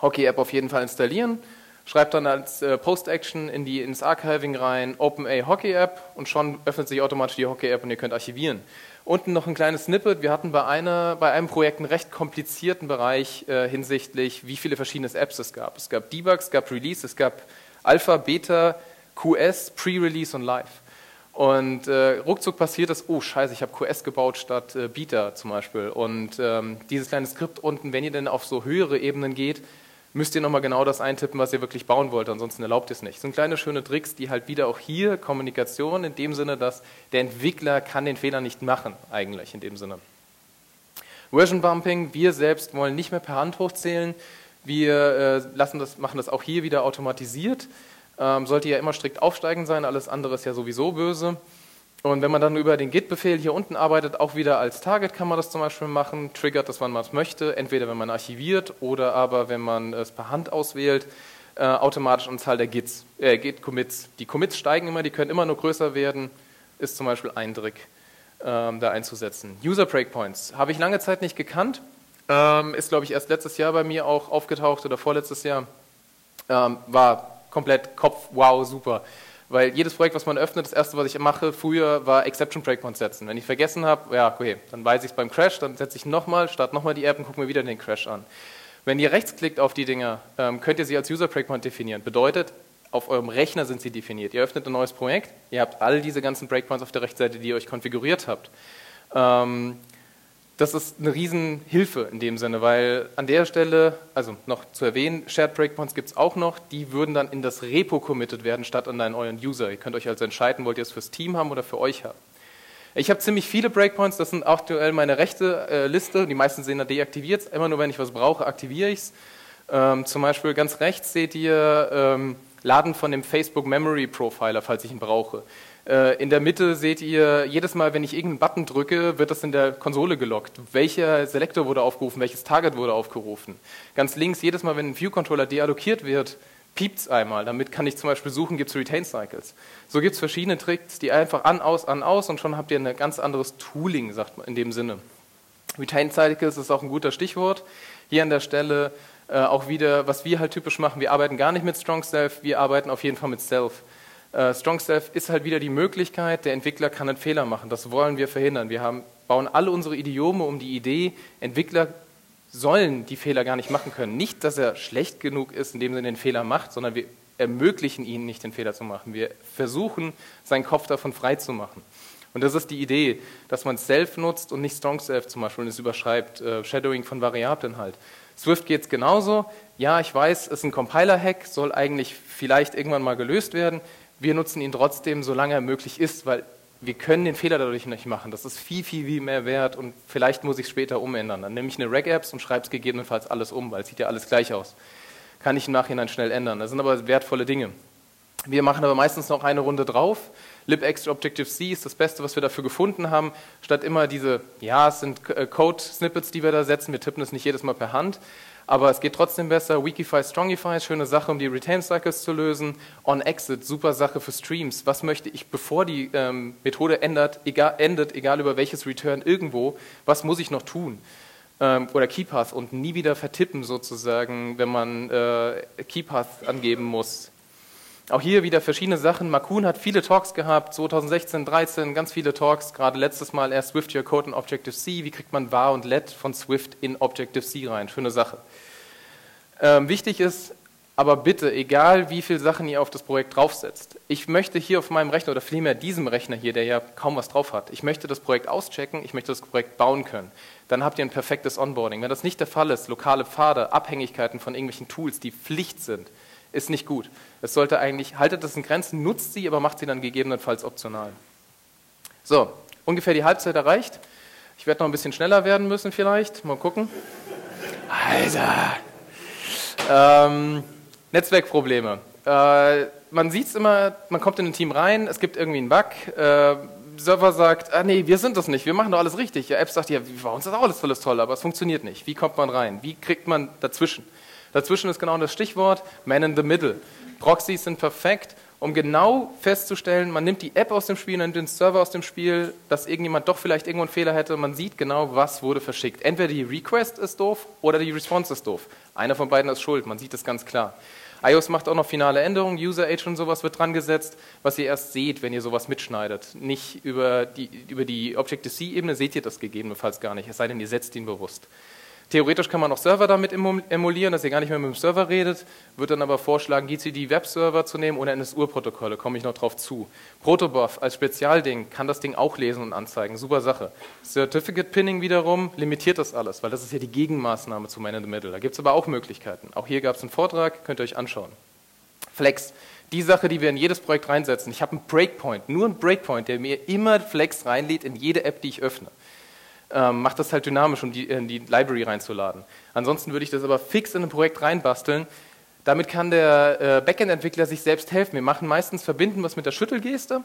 Hockey-App auf jeden Fall installieren schreibt dann als äh, Post-Action in die, ins Archiving rein OpenA Hockey App und schon öffnet sich automatisch die Hockey App und ihr könnt archivieren. Unten noch ein kleines Snippet. Wir hatten bei, einer, bei einem Projekt einen recht komplizierten Bereich äh, hinsichtlich, wie viele verschiedene Apps es gab. Es gab Debug, es gab Release, es gab Alpha, Beta, QS, Pre-Release und Live. Und äh, ruckzuck passiert es, oh scheiße, ich habe QS gebaut statt äh, Beta zum Beispiel. Und ähm, dieses kleine Skript unten, wenn ihr denn auf so höhere Ebenen geht, müsst ihr nochmal genau das eintippen, was ihr wirklich bauen wollt, ansonsten erlaubt ihr es nicht. Das sind kleine schöne Tricks, die halt wieder auch hier Kommunikation in dem Sinne, dass der Entwickler kann den Fehler nicht machen, eigentlich in dem Sinne. Version Bumping, wir selbst wollen nicht mehr per Hand hochzählen, wir äh, lassen das, machen das auch hier wieder automatisiert. Ähm, sollte ja immer strikt aufsteigend sein, alles andere ist ja sowieso böse. Und wenn man dann über den Git-Befehl hier unten arbeitet, auch wieder als Target kann man das zum Beispiel machen, triggert das, wann man es möchte, entweder wenn man archiviert oder aber wenn man es per Hand auswählt, äh, automatisch Anzahl der Gits, äh, Git-Commits. Die Commits steigen immer, die können immer nur größer werden, ist zum Beispiel ein Trick, ähm, da einzusetzen. User Breakpoints habe ich lange Zeit nicht gekannt, ähm, ist glaube ich erst letztes Jahr bei mir auch aufgetaucht oder vorletztes Jahr, ähm, war komplett Kopf, wow, super. Weil jedes Projekt, was man öffnet, das erste, was ich mache, früher war Exception Breakpoints setzen. Wenn ich vergessen habe, ja, okay, dann weiß ich es beim Crash, dann setze ich nochmal, starte nochmal die App und gucke mir wieder den Crash an. Wenn ihr rechtsklickt auf die Dinger, ähm, könnt ihr sie als User Breakpoint definieren. Bedeutet, auf eurem Rechner sind sie definiert. Ihr öffnet ein neues Projekt, ihr habt all diese ganzen Breakpoints auf der rechten Seite, die ihr euch konfiguriert habt. Ähm, das ist eine Riesenhilfe in dem Sinne, weil an der Stelle, also noch zu erwähnen, Shared Breakpoints gibt es auch noch, die würden dann in das Repo committed werden, statt an euren User. Ihr könnt euch also entscheiden, wollt ihr es fürs Team haben oder für euch haben. Ich habe ziemlich viele Breakpoints, das sind aktuell meine rechte äh, Liste, die meisten sind da deaktiviert, immer nur wenn ich was brauche, aktiviere ich es. Ähm, zum Beispiel ganz rechts seht ihr ähm, Laden von dem Facebook Memory Profiler, falls ich ihn brauche. Äh, in der Mitte seht ihr, jedes Mal, wenn ich irgendeinen Button drücke, wird das in der Konsole gelockt. Welcher Selektor wurde aufgerufen, welches Target wurde aufgerufen. Ganz links, jedes Mal, wenn ein View-Controller deallokiert wird, piept es einmal. Damit kann ich zum Beispiel suchen, gibt es Retain-Cycles. So gibt es verschiedene Tricks, die einfach an, aus, an, aus und schon habt ihr ein ganz anderes Tooling, sagt man in dem Sinne. Retain-Cycles ist auch ein guter Stichwort. Hier an der Stelle äh, auch wieder, was wir halt typisch machen, wir arbeiten gar nicht mit Strong Self, wir arbeiten auf jeden Fall mit Self. Äh, Strong Self ist halt wieder die Möglichkeit, der Entwickler kann einen Fehler machen. Das wollen wir verhindern. Wir haben, bauen alle unsere Idiome um die Idee, Entwickler sollen die Fehler gar nicht machen können. Nicht, dass er schlecht genug ist, indem er den Fehler macht, sondern wir ermöglichen ihnen nicht den Fehler zu machen. Wir versuchen, seinen Kopf davon frei zu machen. Und das ist die Idee, dass man Self nutzt und nicht Strong Self zum Beispiel und es überschreibt, äh, Shadowing von Variablen halt. Swift geht es genauso. Ja, ich weiß, es ist ein Compiler-Hack, soll eigentlich vielleicht irgendwann mal gelöst werden. Wir nutzen ihn trotzdem, solange er möglich ist, weil wir können den Fehler dadurch nicht machen. Das ist viel, viel, viel mehr wert und vielleicht muss ich es später umändern. Dann nehme ich eine Reg-Apps und schreibe es gegebenenfalls alles um, weil es sieht ja alles gleich aus. Kann ich im Nachhinein schnell ändern. Das sind aber wertvolle Dinge. Wir machen aber meistens noch eine Runde drauf. libextra Objective-C ist das Beste, was wir dafür gefunden haben. Statt immer diese, ja, es sind äh, Code-Snippets, die wir da setzen, wir tippen es nicht jedes Mal per Hand, aber es geht trotzdem besser. Wikify, Strongify, schöne Sache, um die Retain Cycles zu lösen. On Exit, super Sache für Streams. Was möchte ich, bevor die ähm, Methode ändert, egal, endet, egal über welches Return irgendwo, was muss ich noch tun? Ähm, oder Keypath und nie wieder vertippen sozusagen, wenn man äh, Keypath angeben muss. Auch hier wieder verschiedene Sachen. Makun hat viele Talks gehabt, 2016, 2013, ganz viele Talks, gerade letztes Mal erst Swift Your Code in Objective-C. Wie kriegt man var und let von Swift in Objective-C rein? Schöne Sache. Ähm, wichtig ist, aber bitte, egal wie viele Sachen ihr auf das Projekt draufsetzt, ich möchte hier auf meinem Rechner oder vielmehr diesem Rechner hier, der ja kaum was drauf hat, ich möchte das Projekt auschecken, ich möchte das Projekt bauen können. Dann habt ihr ein perfektes Onboarding. Wenn das nicht der Fall ist, lokale Pfade, Abhängigkeiten von irgendwelchen Tools, die Pflicht sind, ist nicht gut. Es sollte eigentlich, haltet das in Grenzen, nutzt sie, aber macht sie dann gegebenenfalls optional. So, ungefähr die Halbzeit erreicht. Ich werde noch ein bisschen schneller werden müssen vielleicht. Mal gucken. Alter. Ähm, Netzwerkprobleme. Äh, man sieht es immer, man kommt in ein Team rein, es gibt irgendwie einen Bug. Äh, Server sagt, ah nee, wir sind das nicht, wir machen doch alles richtig. Ja, App sagt, ja, bei uns ist auch alles alles toll, aber es funktioniert nicht. Wie kommt man rein? Wie kriegt man dazwischen? Dazwischen ist genau das Stichwort Man in the Middle. Proxys sind perfekt, um genau festzustellen, man nimmt die App aus dem Spiel, man nimmt den Server aus dem Spiel, dass irgendjemand doch vielleicht irgendwo einen Fehler hätte. Man sieht genau, was wurde verschickt. Entweder die Request ist doof oder die Response ist doof. Einer von beiden ist schuld, man sieht das ganz klar. iOS macht auch noch finale Änderungen, User Age und sowas wird dran gesetzt, was ihr erst seht, wenn ihr sowas mitschneidet. Nicht über die, über die Objective-C-Ebene seht ihr das gegebenenfalls gar nicht, es sei denn, ihr setzt ihn bewusst. Theoretisch kann man auch Server damit emulieren, dass ihr gar nicht mehr mit dem Server redet, wird dann aber vorschlagen, GCD Webserver zu nehmen oder NSU-Protokolle, komme ich noch drauf zu. Protobuf als Spezialding kann das Ding auch lesen und anzeigen, super Sache. Certificate Pinning wiederum limitiert das alles, weil das ist ja die Gegenmaßnahme zu Man in the Middle. Da gibt es aber auch Möglichkeiten. Auch hier gab es einen Vortrag, könnt ihr euch anschauen. Flex, die Sache, die wir in jedes Projekt reinsetzen. Ich habe einen Breakpoint, nur einen Breakpoint, der mir immer Flex reinlädt in jede App, die ich öffne ähm, macht das halt dynamisch, um die, in die Library reinzuladen. Ansonsten würde ich das aber fix in ein Projekt reinbasteln. Damit kann der äh, Backend-Entwickler sich selbst helfen. Wir machen meistens verbinden was mit der Schüttelgeste.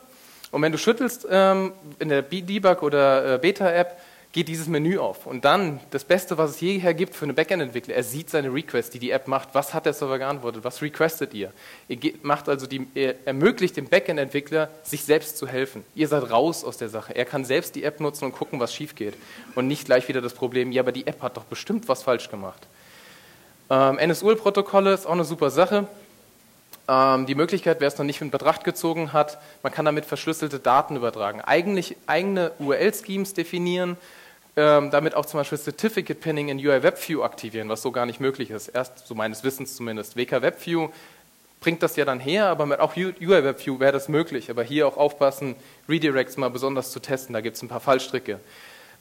Und wenn du schüttelst ähm, in der Debug oder äh, Beta-App, geht dieses Menü auf. Und dann, das Beste, was es jeher gibt für einen Backend-Entwickler, er sieht seine Requests, die die App macht. Was hat der Server geantwortet? Was requestet ihr? Ihr macht also die, er ermöglicht dem Backend-Entwickler, sich selbst zu helfen. Ihr seid raus aus der Sache. Er kann selbst die App nutzen und gucken, was schief geht. Und nicht gleich wieder das Problem, ja, aber die App hat doch bestimmt was falsch gemacht. Ähm, NSUL-Protokolle ist auch eine super Sache. Ähm, die Möglichkeit, wer es noch nicht in Betracht gezogen hat, man kann damit verschlüsselte Daten übertragen. Eigentlich eigene URL-Schemes definieren, ähm, damit auch zum Beispiel Certificate Pinning in UI WebView aktivieren, was so gar nicht möglich ist. Erst, so meines Wissens zumindest, WK WebView bringt das ja dann her, aber mit auch UI WebView wäre das möglich. Aber hier auch aufpassen, Redirects mal besonders zu testen, da gibt es ein paar Fallstricke.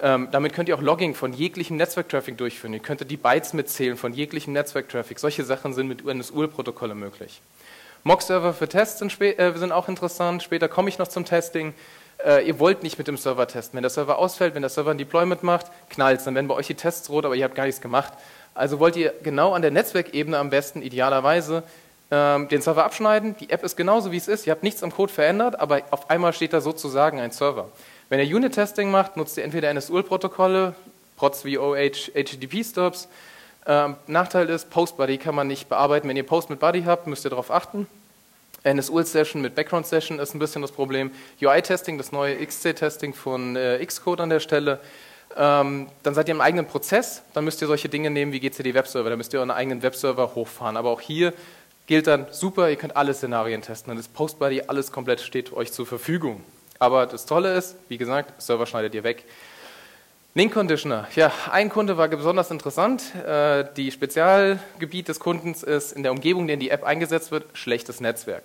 Ähm, damit könnt ihr auch Logging von jeglichem Netzwerktraffic durchführen. Ihr könntet die Bytes mitzählen von jeglichem Netzwerktraffic. Solche Sachen sind mit NSUL-Protokolle möglich. Mock-Server für Tests sind, äh, sind, auch interessant. Später komme ich noch zum Testing äh, ihr wollt nicht mit dem Server testen. Wenn der Server ausfällt, wenn der Server ein Deployment macht, knallt dann werden bei euch die Tests rot, aber ihr habt gar nichts gemacht. Also wollt ihr genau an der Netzwerkebene am besten, idealerweise, ähm, den Server abschneiden. Die App ist genauso, wie es ist. Ihr habt nichts am Code verändert, aber auf einmal steht da sozusagen ein Server. Wenn ihr Unit-Testing macht, nutzt ihr entweder NSUL-Protokolle, PROTs wie OH, HTTP-Stops. Ähm, Nachteil ist, Post-Buddy kann man nicht bearbeiten. Wenn ihr Post mit Buddy habt, müsst ihr darauf achten. NSUL-Session mit Background-Session ist ein bisschen das Problem. UI-Testing, das neue XC-Testing von äh, Xcode an der Stelle. Ähm, dann seid ihr im eigenen Prozess, dann müsst ihr solche Dinge nehmen wie GCD Webserver, da müsst ihr euren eigenen Webserver hochfahren. Aber auch hier gilt dann super, ihr könnt alle Szenarien testen. Dann ist Postbuddy, alles komplett steht euch zur Verfügung. Aber das Tolle ist, wie gesagt, Server schneidet ihr weg. Link Conditioner. Ja, ein Kunde war besonders interessant. Äh, die Spezialgebiet des Kundens ist in der Umgebung, in der die App eingesetzt wird, schlechtes Netzwerk.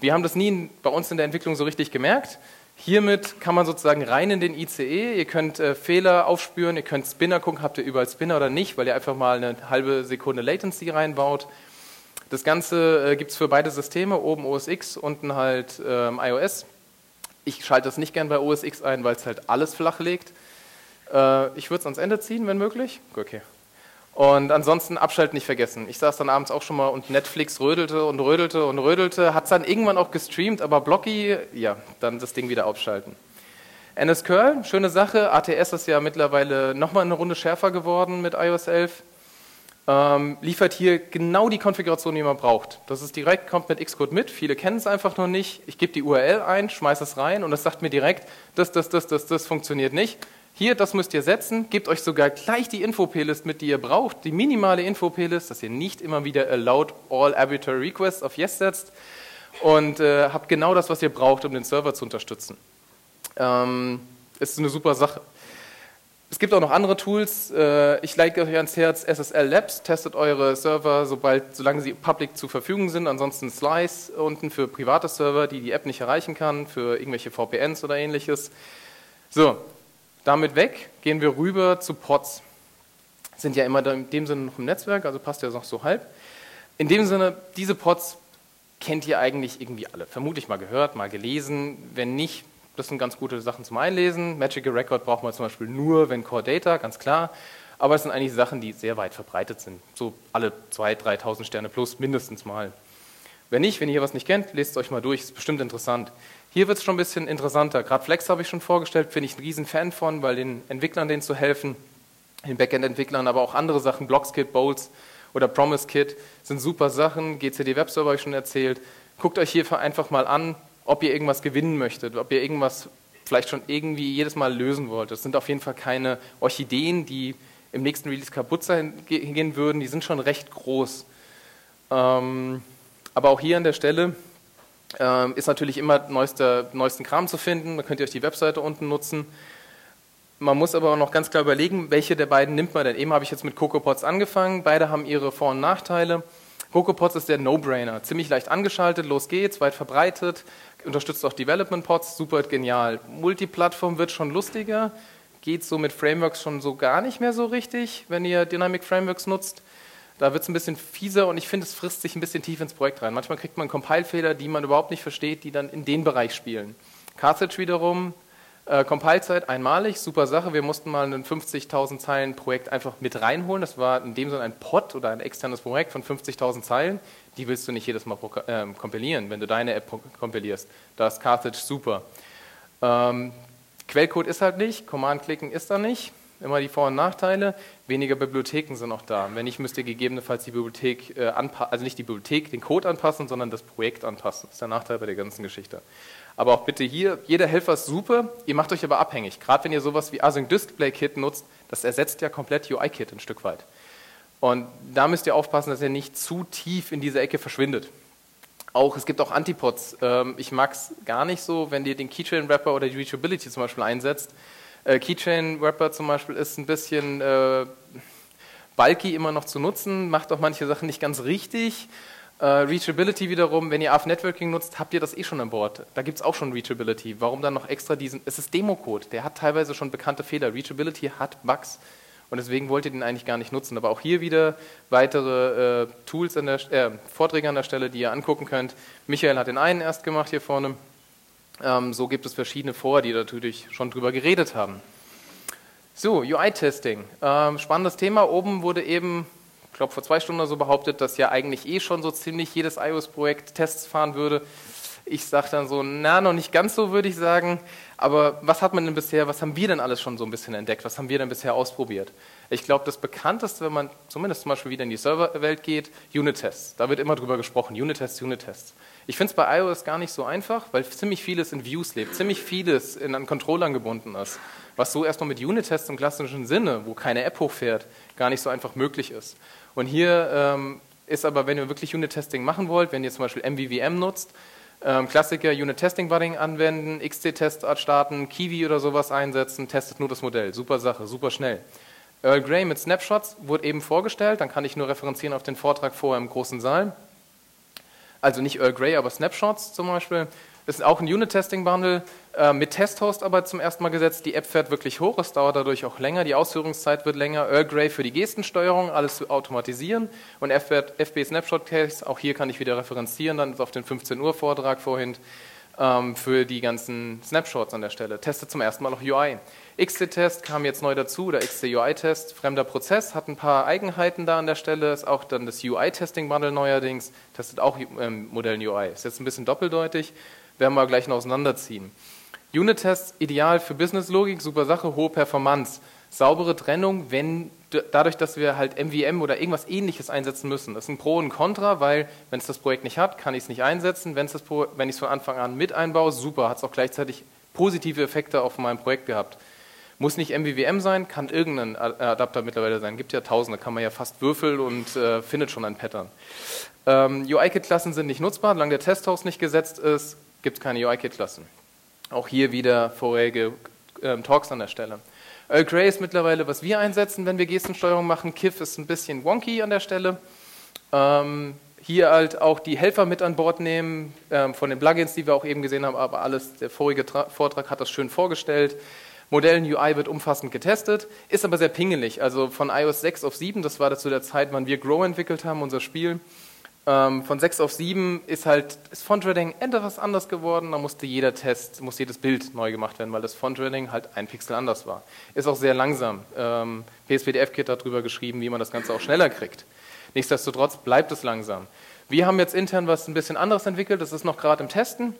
Wir haben das nie bei uns in der Entwicklung so richtig gemerkt. Hiermit kann man sozusagen rein in den ICE. Ihr könnt äh, Fehler aufspüren, ihr könnt Spinner gucken, habt ihr überall Spinner oder nicht, weil ihr einfach mal eine halbe Sekunde Latency reinbaut. Das Ganze äh, gibt es für beide Systeme, oben OS X, unten halt ähm, iOS. Ich schalte das nicht gern bei OS X ein, weil es halt alles flach legt. Äh, ich würde es ans Ende ziehen, wenn möglich. Okay. Und ansonsten abschalten nicht vergessen. Ich saß dann abends auch schon mal und Netflix rödelte und rödelte und rödelte, hat es dann irgendwann auch gestreamt, aber Blocky, ja, dann das Ding wieder abschalten. NSCurl, schöne Sache. ATS ist ja mittlerweile nochmal eine Runde schärfer geworden mit iOS 11. Ähm, liefert hier genau die Konfiguration, die man braucht. Das ist direkt, kommt mit Xcode mit. Viele kennen es einfach noch nicht. Ich gebe die URL ein, schmeiße es rein und es sagt mir direkt, das, das, das, das, das funktioniert nicht. Hier, das müsst ihr setzen, gebt euch sogar gleich die Info-Plist mit, die ihr braucht, die minimale Info-Plist, dass ihr nicht immer wieder allowed all arbitrary requests auf Yes setzt und äh, habt genau das, was ihr braucht, um den Server zu unterstützen. Ähm, ist eine super Sache. Es gibt auch noch andere Tools. Äh, ich lege euch ans Herz SSL Labs. Testet eure Server, sobald, solange sie public zur Verfügung sind. Ansonsten Slice unten für private Server, die die App nicht erreichen kann, für irgendwelche VPNs oder ähnliches. So, damit weg gehen wir rüber zu Pods. Sind ja immer in dem Sinne noch im Netzwerk, also passt ja noch so halb. In dem Sinne, diese Pods kennt ihr eigentlich irgendwie alle. Vermutlich mal gehört, mal gelesen. Wenn nicht, das sind ganz gute Sachen zum Einlesen. Magical Record braucht man zum Beispiel nur, wenn Core Data, ganz klar. Aber es sind eigentlich Sachen, die sehr weit verbreitet sind. So alle 2.000, 3.000 Sterne plus mindestens mal. Wenn nicht, wenn ihr was nicht kennt, lest es euch mal durch, ist bestimmt interessant. Hier wird es schon ein bisschen interessanter. Gerade Flex habe ich schon vorgestellt, bin ich ein riesen Fan von, weil den Entwicklern denen zu helfen, den Backend-Entwicklern, aber auch andere Sachen, Blockskit, Bolts oder PromiseKit sind super Sachen. GCD Webserver habe ich schon erzählt. Guckt euch hier einfach mal an, ob ihr irgendwas gewinnen möchtet, ob ihr irgendwas vielleicht schon irgendwie jedes Mal lösen wollt. Das sind auf jeden Fall keine Orchideen, die im nächsten Release kaputt sein gehen würden. Die sind schon recht groß. Ähm, aber auch hier an der Stelle ähm, ist natürlich immer neuester, neuesten Kram zu finden. Da könnt ihr euch die Webseite unten nutzen. man muss aber auch noch ganz klar überlegen, welche der beiden nimmt man denn. Eben habe ich jetzt mit CocoaPods angefangen, beide haben ihre Vor- und Nachteile. CocoaPods ist der No-Brainer, ziemlich leicht angeschaltet, los geht's, weit verbreitet, unterstützt auch Development Pods, super genial. Multiplattform wird schon lustiger, geht so mit Frameworks schon so gar nicht mehr so richtig, wenn ihr Dynamic Frameworks nutzt. Da wird es ein bisschen fieser und ich finde, es frisst sich ein bisschen tief ins Projekt rein. Manchmal kriegt man Compile-Fehler, die man überhaupt nicht versteht, die dann in den Bereich spielen. Carthage wiederum, äh, Compile-Zeit einmalig, super Sache. Wir mussten mal ein 50.000 Zeilen Projekt einfach mit reinholen. Das war in dem Sinne ein Pod oder ein externes Projekt von 50.000 Zeilen. Die willst du nicht jedes Mal äh, kompilieren, wenn du deine App kompilierst. Da ist Carthage super. Ähm, Quellcode ist halt nicht, Command-Klicken ist da nicht immer die Vor- und Nachteile. Weniger Bibliotheken sind auch da. Wenn nicht, müsst ihr gegebenenfalls die Bibliothek äh, anpassen, also nicht die Bibliothek, den Code anpassen, sondern das Projekt anpassen. Das ist der Nachteil bei der ganzen Geschichte. Aber auch bitte hier, jeder Helfer ist super, ihr macht euch aber abhängig. Gerade wenn ihr sowas wie Async Display Kit nutzt, das ersetzt ja komplett UI-Kit ein Stück weit. Und da müsst ihr aufpassen, dass ihr nicht zu tief in diese Ecke verschwindet. Auch, es gibt auch Antipods. Ähm, ich mag es gar nicht so, wenn ihr den Keychain Wrapper oder die Reachability zum Beispiel einsetzt äh, Keychain Wrapper zum Beispiel ist ein bisschen äh, bulky immer noch zu nutzen, macht auch manche Sachen nicht ganz richtig. Äh, Reachability wiederum, wenn ihr AF Networking nutzt, habt ihr das eh schon an Bord. Da gibt es auch schon Reachability. Warum dann noch extra diesen? Es ist Demo-Code, der hat teilweise schon bekannte Fehler. Reachability hat Bugs und deswegen wollt ihr den eigentlich gar nicht nutzen. Aber auch hier wieder weitere äh, Tools an der, äh, Vorträge an der Stelle, die ihr angucken könnt. Michael hat den einen erst gemacht hier vorne. Ähm, so gibt es verschiedene vor, die natürlich schon drüber geredet haben. So, UI-Testing. Ähm, spannendes Thema. Oben wurde eben, ich glaube vor zwei Stunden so behauptet, dass ja eigentlich eh schon so ziemlich jedes iOS-Projekt Tests fahren würde. Ich sage dann so, na, noch nicht ganz so, würde ich sagen. Aber was hat man denn bisher, was haben wir denn alles schon so ein bisschen entdeckt? Was haben wir denn bisher ausprobiert? Ich glaube, das bekannteste, wenn man zumindest zum Beispiel wieder in die Serverwelt geht, Unit-Tests. Da wird immer drüber gesprochen, Unit-Tests, Unit-Tests. Ich finde es bei iOS gar nicht so einfach, weil ziemlich vieles in Views lebt, ziemlich vieles in, an Controllern gebunden ist, was so erstmal mit Unit-Tests im klassischen Sinne, wo keine App hochfährt, gar nicht so einfach möglich ist. Und hier ähm, ist aber, wenn ihr wirklich Unit-Testing machen wollt, wenn ihr zum Beispiel MVVM nutzt, ähm, Klassiker Unit-Testing-Budding anwenden, XT-Testart starten, Kiwi oder sowas einsetzen, testet nur das Modell. Super Sache, super schnell. Earl Grey mit Snapshots wurde eben vorgestellt, dann kann ich nur referenzieren auf den Vortrag vorher im großen Saal also nicht Earl Grey, aber Snapshots zum Beispiel. Das ist auch ein Unit-Testing-Bundle äh, mit Testhost aber zum ersten Mal gesetzt. Die App fährt wirklich hoch, es dauert dadurch auch länger, die Ausführungszeit wird länger. Earl Grey für die Gestensteuerung, alles zu automatisieren. Und FB Snapshot Case, auch hier kann ich wieder referenzieren, dann auf den 15 Uhr Vortrag vorhin ähm, für die ganzen Snapshots an der Stelle. Testet zum ersten Mal noch UI. XT-Test kam jetzt neu dazu, der XT-UI-Test, fremder Prozess, hat ein paar Eigenheiten da an der Stelle, ist auch dann das UI-Testing-Bundle neuerdings, testet auch ähm, Modell UI. Ist jetzt ein bisschen doppeldeutig, werden wir gleich noch auseinanderziehen. Unit-Tests ideal für Business-Logik, super Sache, hohe Performance. Saubere Trennung, wenn dadurch, dass wir halt MVM oder irgendwas ähnliches einsetzen müssen. Das ist ein Pro und Contra, weil wenn es das Projekt nicht hat, kann ich es nicht einsetzen. Wenn, wenn ich es von Anfang an mit einbaue, super, hat es auch gleichzeitig positive Effekte auf meinem Projekt gehabt. Muss nicht MVVM sein, kann irgendein Adapter mittlerweile sein. Gibt ja tausende, kann man ja fast würfeln und äh, findet schon ein Pattern. Ähm, UI-Kit-Klassen sind nicht nutzbar, solange der Testhost nicht gesetzt ist, gibt es keine UI-Kit-Klassen. Auch hier wieder vorherige ähm, Talks an der Stelle. Earl Grey ist mittlerweile, was wir einsetzen, wenn wir Gestensteuerung machen. KIF ist ein bisschen wonky an der Stelle. Ähm, hier halt auch die Helfer mit an Bord nehmen, ähm, von den Plugins, die wir auch eben gesehen haben, aber alles, der vorige Tra Vortrag hat das schön vorgestellt. Modellen UI wird umfassend getestet, ist aber sehr pingelig. Also von iOS 6 auf 7, das war zu der Zeit, wann wir Grow entwickelt haben, unser Spiel. Ähm, von 6 auf 7 ist halt das Font-Threading etwas anders geworden. Da musste jeder Test, musste jedes Bild neu gemacht werden, weil das Font-Threading halt ein Pixel anders war. Ist auch sehr langsam. Ähm, PSPDF-Kit hat darüber geschrieben, wie man das Ganze auch schneller kriegt. Nichtsdestotrotz bleibt es langsam. Wir haben jetzt intern was ein bisschen anderes entwickelt, das ist noch gerade im Testen.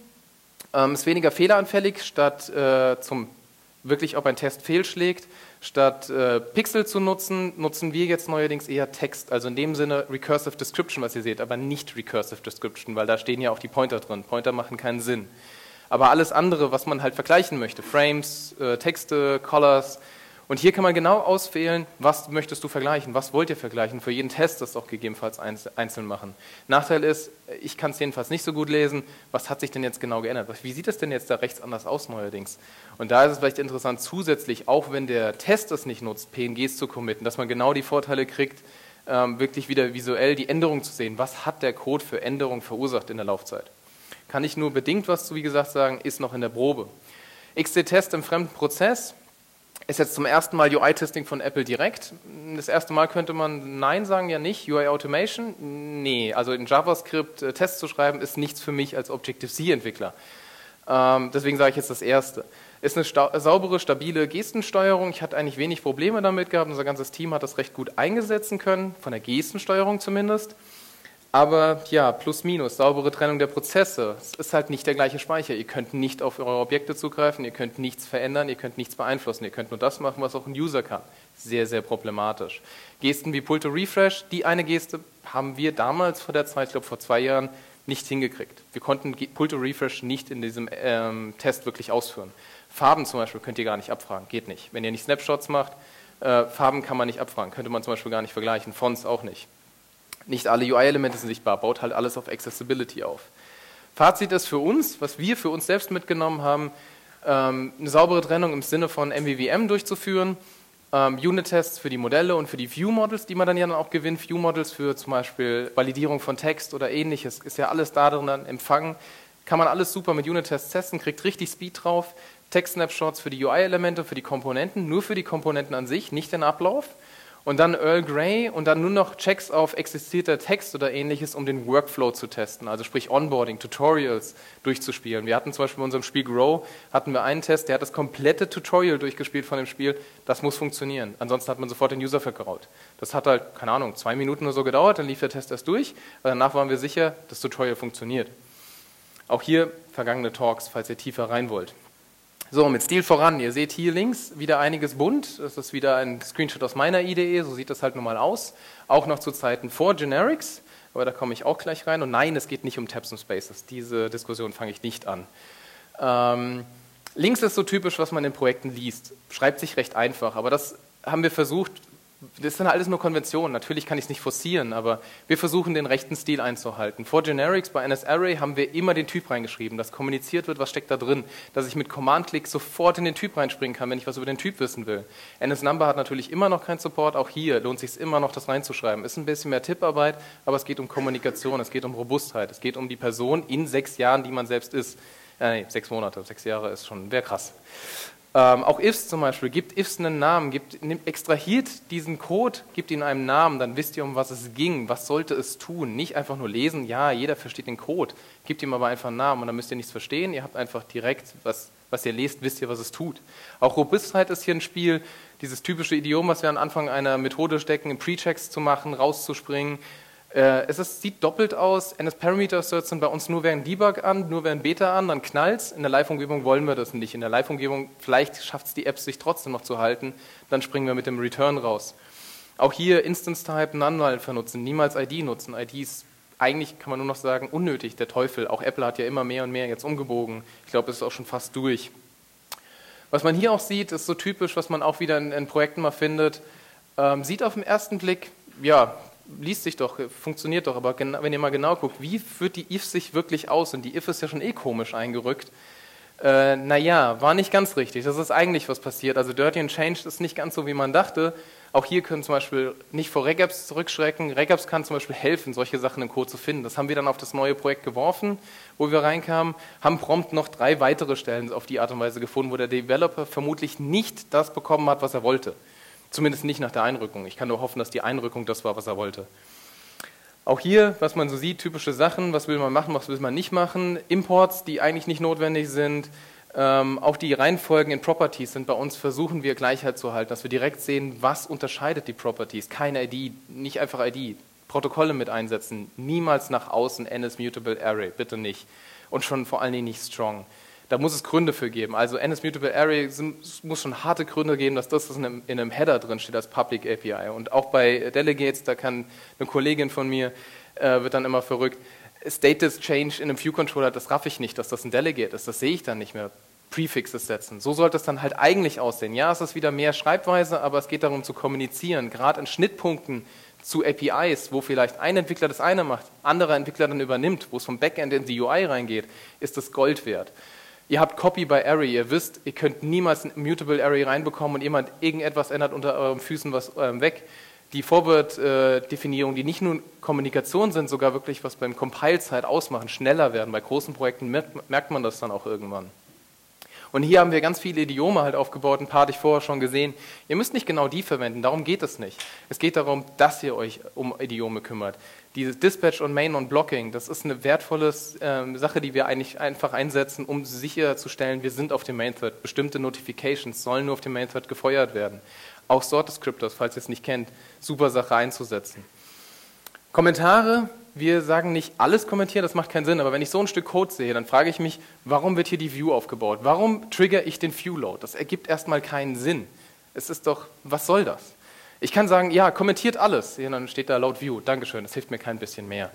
Ähm, ist weniger fehleranfällig, statt äh, zum wirklich, ob ein Test fehlschlägt. Statt äh, Pixel zu nutzen, nutzen wir jetzt neuerdings eher Text, also in dem Sinne Recursive Description, was ihr seht, aber nicht Recursive Description, weil da stehen ja auch die Pointer drin. Pointer machen keinen Sinn. Aber alles andere, was man halt vergleichen möchte, Frames, äh, Texte, Colors Und hier kann man genau auswählen, was möchtest du vergleichen, was wollt ihr vergleichen, für jeden Test das auch gegebenenfalls einzeln machen. Nachteil ist, ich kann es jedenfalls nicht so gut lesen, was hat sich denn jetzt genau geändert, wie sieht es denn jetzt da rechts anders aus neuerdings. Und da ist es vielleicht interessant, zusätzlich, auch wenn der Test es nicht nutzt, PNGs zu committen, dass man genau die Vorteile kriegt, ähm, wirklich wieder visuell die Änderung zu sehen. Was hat der Code für Änderungen verursacht in der Laufzeit? Kann ich nur bedingt was zu, wie gesagt, sagen, ist noch in der Probe. XD-Test im fremden Prozess, ist jetzt zum ersten Mal UI-Testing von Apple direkt. Das erste Mal könnte man Nein sagen, ja nicht. UI Automation? Nee, also in JavaScript äh, Tests zu schreiben, ist nichts für mich als Objective-C-Entwickler. Ähm, deswegen sage ich jetzt das Erste. Ist eine saubere, stabile Gestensteuerung. Ich hatte eigentlich wenig Probleme damit gehabt. Unser ganzes Team hat das recht gut eingesetzen können, von der Gestensteuerung zumindest. Aber ja, plus minus, saubere Trennung der Prozesse. Es ist halt nicht der gleiche Speicher. Ihr könnt nicht auf eure Objekte zugreifen, ihr könnt nichts verändern, ihr könnt nichts beeinflussen. Ihr könnt nur das machen, was auch ein User kann. Sehr, sehr problematisch. Gesten wie Pull to Refresh, die eine Geste haben wir damals vor der Zeit, ich glaube vor zwei Jahren, nicht hingekriegt. Wir konnten Pull to Refresh nicht in diesem ähm, Test wirklich ausführen. Farben zum Beispiel könnt ihr gar nicht abfragen, geht nicht. Wenn ihr nicht Snapshots macht, äh, Farben kann man nicht abfragen, könnte man zum Beispiel gar nicht vergleichen, Fonts auch nicht. Nicht alle UI-Elemente sind sichtbar, baut halt alles auf Accessibility auf. Fazit ist für uns, was wir für uns selbst mitgenommen haben, ähm, eine saubere Trennung im Sinne von MVVM durchzuführen, ähm, Unit-Tests für die Modelle und für die View-Models, die man dann ja dann auch gewinnt, View-Models für zum Beispiel Validierung von Text oder ähnliches, ist ja alles da drin dann empfangen, kann man alles super mit Unit-Tests testen, kriegt richtig Speed drauf, Text-Snapshots für die UI-Elemente, für die Komponenten, nur für die Komponenten an sich, nicht den Ablauf und dann Earl Grey und dann nur noch Checks auf existierter Text oder ähnliches, um den Workflow zu testen, also sprich Onboarding, Tutorials durchzuspielen. Wir hatten zum Beispiel in unserem Spiel Grow, hatten wir einen Test, der hat das komplette Tutorial durchgespielt von dem Spiel, das muss funktionieren, ansonsten hat man sofort den User vergraut. Das hat halt, keine Ahnung, zwei Minuten oder so gedauert, dann lief der Test erst durch, aber danach waren wir sicher, das Tutorial funktioniert. Auch hier vergangene Talks, falls ihr tiefer rein wollt. So, mit Stil voran. Ihr seht hier links wieder einiges bunt. Das ist wieder ein Screenshot aus meiner IDE. So sieht das halt nun mal aus. Auch noch zu Zeiten vor Generics. Aber da komme ich auch gleich rein. Und nein, es geht nicht um Tabs und Spaces. Diese Diskussion fange ich nicht an. Ähm, links ist so typisch, was man in Projekten liest. Schreibt sich recht einfach. Aber das haben wir versucht, das sind alles nur Konventionen. Natürlich kann ich es nicht forcieren, aber wir versuchen den rechten Stil einzuhalten. Vor Generics bei NSArray haben wir immer den Typ reingeschrieben, dass kommuniziert wird, was steckt da drin, dass ich mit Command-Click sofort in den Typ reinspringen kann, wenn ich was über den Typ wissen will. NSNumber hat natürlich immer noch keinen Support, auch hier lohnt es sich immer noch, das reinzuschreiben. Ist ein bisschen mehr Tipparbeit, aber es geht um Kommunikation, es geht um Robustheit, es geht um die Person in sechs Jahren, die man selbst ist. Äh, nee, sechs Monate, sechs Jahre ist schon, wäre krass. Ähm, auch ifs zum Beispiel, gibt ifs einen Namen, gibt, extrahiert diesen Code, gibt ihn einen Namen, dann wisst ihr, um was es ging, was sollte es tun. Nicht einfach nur lesen, ja, jeder versteht den Code, gibt ihm aber einfach einen Namen und dann müsst ihr nichts verstehen, ihr habt einfach direkt, was, was ihr lest, wisst ihr, was es tut. Auch Robustheit ist hier ein Spiel, dieses typische Idiom, was wir am Anfang einer Methode stecken, Pre-Checks zu machen, rauszuspringen, äh, es ist, sieht doppelt aus. NS-Parameter-Asserts sind bei uns nur während Debug an, nur während Beta an, dann knallt In der Live-Umgebung wollen wir das nicht. In der Live-Umgebung, vielleicht schafft es die Apps sich trotzdem noch zu halten, dann springen wir mit dem Return raus. Auch hier Instance-Type, None-Null vernutzen, niemals ID nutzen. ID ist eigentlich, kann man nur noch sagen, unnötig, der Teufel. Auch Apple hat ja immer mehr und mehr jetzt umgebogen. Ich glaube, es ist auch schon fast durch. Was man hier auch sieht, ist so typisch, was man auch wieder in, in Projekten mal findet. Ähm, sieht auf den ersten Blick, ja, liest sich doch, funktioniert doch, aber wenn ihr mal genau guckt, wie führt die if sich wirklich aus? Und die if ist ja schon eh komisch eingerückt. Äh, naja, war nicht ganz richtig. Das ist eigentlich was passiert. Also Dirty and Changed ist nicht ganz so, wie man dachte. Auch hier können zum Beispiel nicht vor Regaps zurückschrecken. Regaps kann zum Beispiel helfen, solche Sachen im Code zu finden. Das haben wir dann auf das neue Projekt geworfen, wo wir reinkamen, haben prompt noch drei weitere Stellen auf die Art und Weise gefunden, wo der Developer vermutlich nicht das bekommen hat, was er wollte. Zumindest nicht nach der Einrückung. Ich kann nur hoffen, dass die Einrückung das war, was er wollte. Auch hier, was man so sieht, typische Sachen, was will man machen, was will man nicht machen, Imports, die eigentlich nicht notwendig sind, ähm, auch die Reihenfolgen in Properties sind bei uns, versuchen wir Gleichheit zu halten, dass wir direkt sehen, was unterscheidet die Properties. Keine ID, nicht einfach ID. Protokolle mit einsetzen, niemals nach außen NS Mutable Array, bitte nicht. Und schon vor allen Dingen nicht strong. Da muss es Gründe für geben. Also NS Mutable Array muss schon harte Gründe geben, dass das in einem, in einem Header drin steht als Public API. Und auch bei Delegates, da kann eine Kollegin von mir, äh, wird dann immer verrückt, Status Change in einem View Controller, das raff ich nicht, dass das ein Delegate ist, das sehe ich dann nicht mehr. Prefixes setzen. So sollte es dann halt eigentlich aussehen. Ja, es ist wieder mehr Schreibweise, aber es geht darum zu kommunizieren. Gerade in Schnittpunkten zu APIs, wo vielleicht ein Entwickler das eine macht, anderer Entwickler dann übernimmt, wo es vom Backend in die UI reingeht, ist das Gold wert. Ihr habt Copy by Array, ihr wisst, ihr könnt niemals ein Mutable Array reinbekommen und jemand irgendetwas ändert unter euren Füßen was ähm, weg. Die Forward-Definierungen, die nicht nur Kommunikation sind, sogar wirklich was beim Compile-Zeit ausmachen, schneller werden. Bei großen Projekten merkt, merkt man das dann auch irgendwann. Und hier haben wir ganz viele Idiome halt aufgebaut, ein paar hatte ich vorher schon gesehen. Ihr müsst nicht genau die verwenden, darum geht es nicht. Es geht darum, dass ihr euch um Idiome kümmert. Dieses Dispatch und Main und Blocking, das ist eine wertvolle äh, Sache, die wir eigentlich einfach einsetzen, um sicherzustellen, wir sind auf dem Main Thread. Bestimmte Notifications sollen nur auf dem Main Thread gefeuert werden. Auch Sort Descriptors, falls ihr es nicht kennt, super Sache einzusetzen. Kommentare wir sagen nicht alles kommentieren, das macht keinen Sinn, aber wenn ich so ein Stück Code sehe, dann frage ich mich, warum wird hier die View aufgebaut? Warum trigger ich den View-Load? Das ergibt erstmal keinen Sinn. Es ist doch, was soll das? Ich kann sagen, ja, kommentiert alles. Ja, dann steht da laut View. Dankeschön, das hilft mir kein bisschen mehr.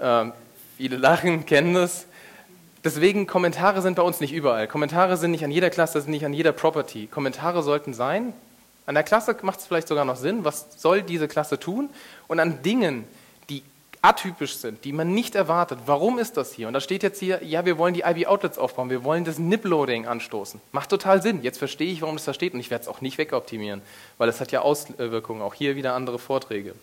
Ähm, viele lachen, kennen das. Deswegen, Kommentare sind bei uns nicht überall. Kommentare sind nicht an jeder Klasse, sind nicht an jeder Property. Kommentare sollten sein, an der Klasse macht es vielleicht sogar noch Sinn, was soll diese Klasse tun? Und an Dingen, atypisch sind, die man nicht erwartet. Warum ist das hier? Und da steht jetzt hier, ja, wir wollen die IB-Outlets aufbauen, wir wollen das NIP-Loading anstoßen. Macht total Sinn. Jetzt verstehe ich, warum das da steht und ich werde es auch nicht wegoptimieren, weil es hat ja Auswirkungen. Auch hier wieder andere Vorträge.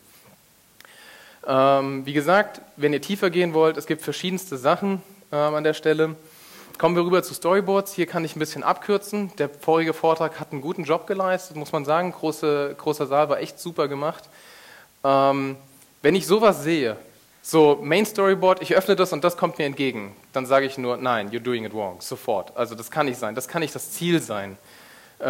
Ähm, wie gesagt, wenn ihr tiefer gehen wollt, es gibt verschiedenste Sachen ähm, an der Stelle. Kommen wir rüber zu Storyboards. Hier kann ich ein bisschen abkürzen. Der vorige Vortrag hat einen guten Job geleistet, muss man sagen. Große, großer Saal war echt super gemacht. Ähm, wenn ich sowas sehe, so, Main Storyboard, ich öffne das und das kommt mir entgegen. Dann sage ich nur, nein, you're doing it wrong, sofort. Also das kann nicht sein, das kann nicht das Ziel sein.